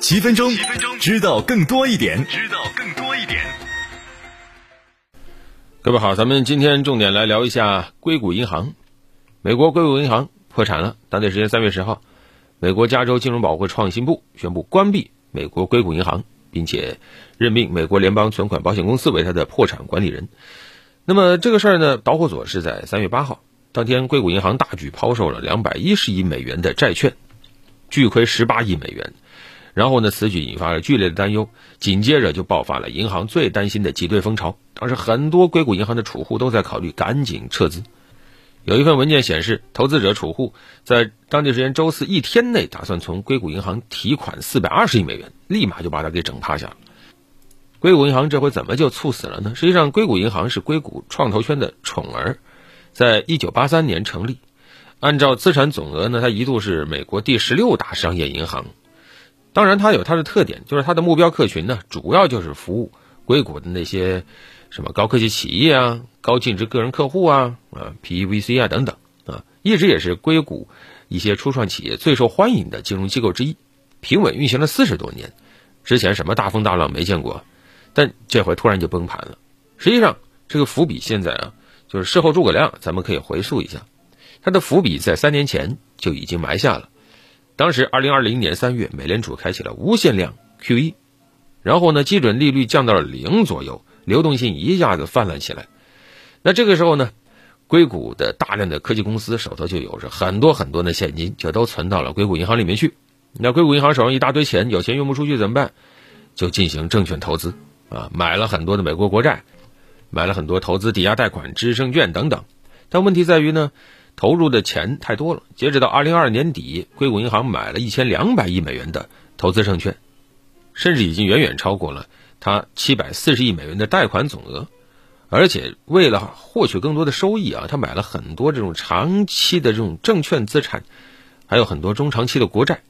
七分钟，七分钟，知道更多一点，知道更多一点。各位好，咱们今天重点来聊一下硅谷银行。美国硅谷银行破产了，当地时间三月十号，美国加州金融保护创新部宣布关闭美国硅谷银行，并且任命美国联邦存款保险公司为它的破产管理人。那么这个事儿呢，导火索是在三月八号，当天硅谷银行大举抛售了两百一十亿美元的债券，巨亏十八亿美元。然后呢，此举引发了剧烈的担忧，紧接着就爆发了银行最担心的挤兑风潮。当时很多硅谷银行的储户都在考虑赶紧撤资。有一份文件显示，投资者储户在当地时间周四一天内打算从硅谷银行提款四百二十亿美元，立马就把它给整趴下了。硅谷银行这回怎么就猝死了呢？实际上，硅谷银行是硅谷创投圈的宠儿，在一九八三年成立，按照资产总额呢，它一度是美国第十六大商业银行。当然，它有它的特点，就是它的目标客群呢，主要就是服务硅谷的那些什么高科技企业啊、高净值个人客户啊、啊 PEVC 啊等等啊，一直也是硅谷一些初创企业最受欢迎的金融机构之一，平稳运行了四十多年，之前什么大风大浪没见过，但这回突然就崩盘了。实际上，这个伏笔现在啊，就是事后诸葛亮，咱们可以回溯一下，它的伏笔在三年前就已经埋下了。当时，二零二零年三月，美联储开启了无限量 QE，然后呢，基准利率降到了零左右，流动性一下子泛滥起来。那这个时候呢，硅谷的大量的科技公司手头就有着很多很多的现金，就都存到了硅谷银行里面去。那硅谷银行手上一大堆钱，有钱用不出去怎么办？就进行证券投资啊，买了很多的美国国债，买了很多投资抵押贷款、支撑券等等。但问题在于呢？投入的钱太多了。截止到二零二二年底，硅谷银行买了一千两百亿美元的投资证券，甚至已经远远超过了它七百四十亿美元的贷款总额。而且为了获取更多的收益啊，他买了很多这种长期的这种证券资产，还有很多中长期的国债。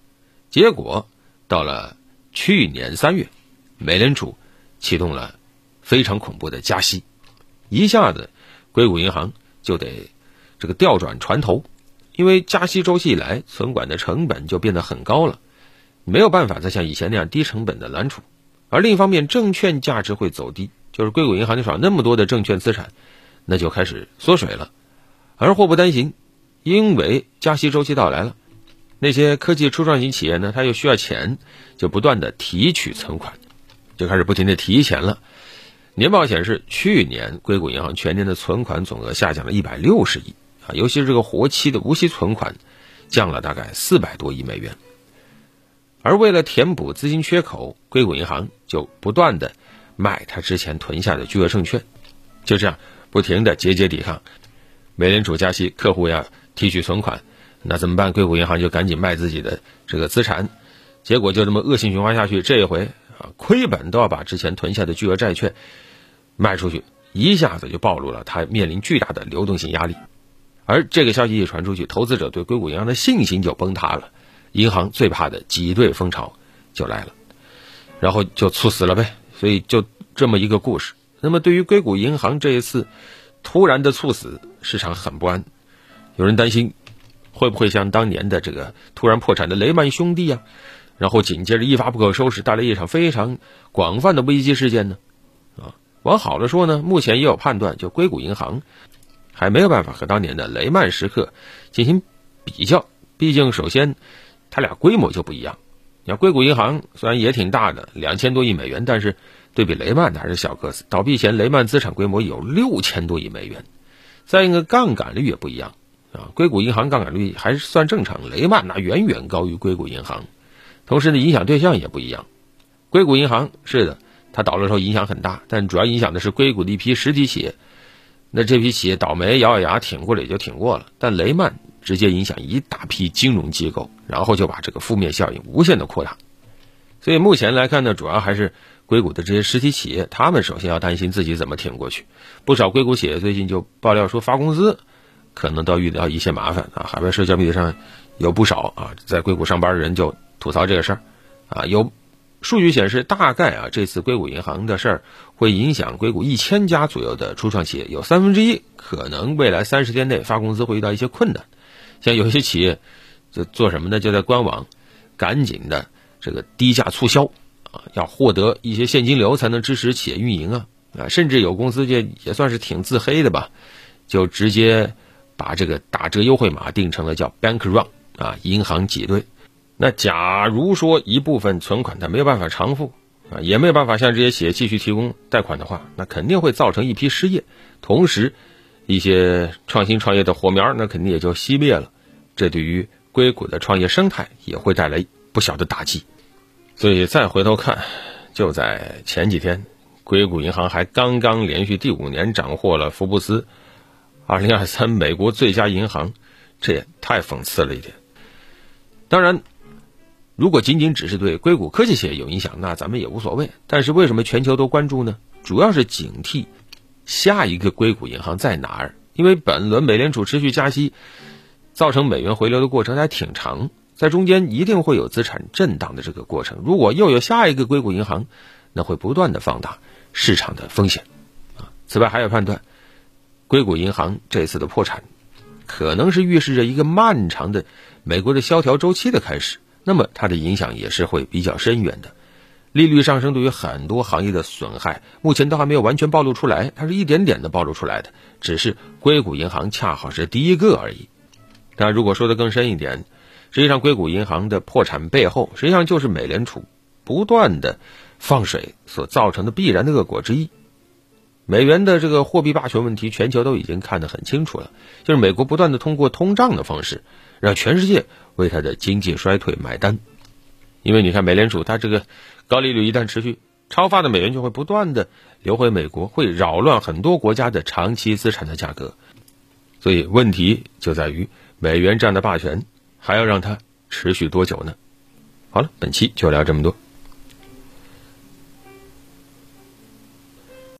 结果到了去年三月，美联储启动了非常恐怖的加息，一下子硅谷银行就得。这个调转船头，因为加息周期以来，存管的成本就变得很高了，没有办法再像以前那样低成本的揽储。而另一方面，证券价值会走低，就是硅谷银行手上那么多的证券资产，那就开始缩水了。而祸不单行，因为加息周期到来了，那些科技初创型企业呢，它又需要钱，就不断的提取存款，就开始不停的提钱了。年报显示，去年硅谷银行全年的存款总额下降了一百六十亿。啊尤其是这个活期的无息存款，降了大概四百多亿美元。而为了填补资金缺口，硅谷银行就不断的卖他之前囤下的巨额证券，就这样不停的节节抵抗。美联储加息，客户要提取存款，那怎么办？硅谷银行就赶紧卖自己的这个资产，结果就这么恶性循环下去。这一回啊，亏本都要把之前囤下的巨额债券卖出去，一下子就暴露了他面临巨大的流动性压力。而这个消息一传出去，投资者对硅谷银行的信心就崩塌了，银行最怕的挤兑风潮就来了，然后就猝死了呗。所以就这么一个故事。那么对于硅谷银行这一次突然的猝死，市场很不安，有人担心会不会像当年的这个突然破产的雷曼兄弟啊，然后紧接着一发不可收拾，带来一场非常广泛的危机事件呢？啊，往好了说呢，目前也有判断，就硅谷银行。还没有办法和当年的雷曼时刻进行比较，毕竟首先，它俩规模就不一样。你看硅谷银行虽然也挺大的，两千多亿美元，但是对比雷曼的还是小个子。倒闭前雷曼资产规模有六千多亿美元。再一个杠杆率也不一样啊，硅谷银行杠杆率还是算正常，雷曼那远远高于硅谷银行。同时呢，影响对象也不一样。硅谷银行是的，它倒了之后影响很大，但主要影响的是硅谷的一批实体企业。那这批企业倒霉，咬咬牙挺过了，也就挺过了。但雷曼直接影响一大批金融机构，然后就把这个负面效应无限的扩大。所以目前来看呢，主要还是硅谷的这些实体企业，他们首先要担心自己怎么挺过去。不少硅谷企业最近就爆料说，发工资可能都遇到一些麻烦啊。海外社交媒体上有不少啊，在硅谷上班的人就吐槽这个事儿啊，有。数据显示，大概啊，这次硅谷银行的事儿会影响硅谷一千家左右的初创企业，有三分之一可能未来三十天内发工资会遇到一些困难。像有些企业就做什么呢？就在官网赶紧的这个低价促销啊，要获得一些现金流才能支持企业运营啊啊，甚至有公司就也算是挺自黑的吧，就直接把这个打折优惠码定成了叫 Bank Run 啊，银行挤兑。那假如说一部分存款它没有办法偿付啊，也没有办法向这些企业继续提供贷款的话，那肯定会造成一批失业，同时一些创新创业的火苗那肯定也就熄灭了，这对于硅谷的创业生态也会带来不小的打击。所以再回头看，就在前几天，硅谷银行还刚刚连续第五年斩获了福布斯2023美国最佳银行，这也太讽刺了一点。当然。如果仅仅只是对硅谷科技企业有影响，那咱们也无所谓。但是为什么全球都关注呢？主要是警惕下一个硅谷银行在哪儿。因为本轮美联储持续加息，造成美元回流的过程还挺长，在中间一定会有资产震荡的这个过程。如果又有下一个硅谷银行，那会不断的放大市场的风险。啊，此外还有判断，硅谷银行这次的破产，可能是预示着一个漫长的美国的萧条周期的开始。那么它的影响也是会比较深远的，利率上升对于很多行业的损害，目前都还没有完全暴露出来，它是一点点的暴露出来的，只是硅谷银行恰好是第一个而已。但如果说的更深一点，实际上硅谷银行的破产背后，实际上就是美联储不断的放水所造成的必然的恶果之一。美元的这个货币霸权问题，全球都已经看得很清楚了，就是美国不断的通过通胀的方式，让全世界为它的经济衰退买单。因为你看，美联储它这个高利率一旦持续，超发的美元就会不断的流回美国，会扰乱很多国家的长期资产的价格。所以问题就在于美元这样的霸权还要让它持续多久呢？好了，本期就聊这么多。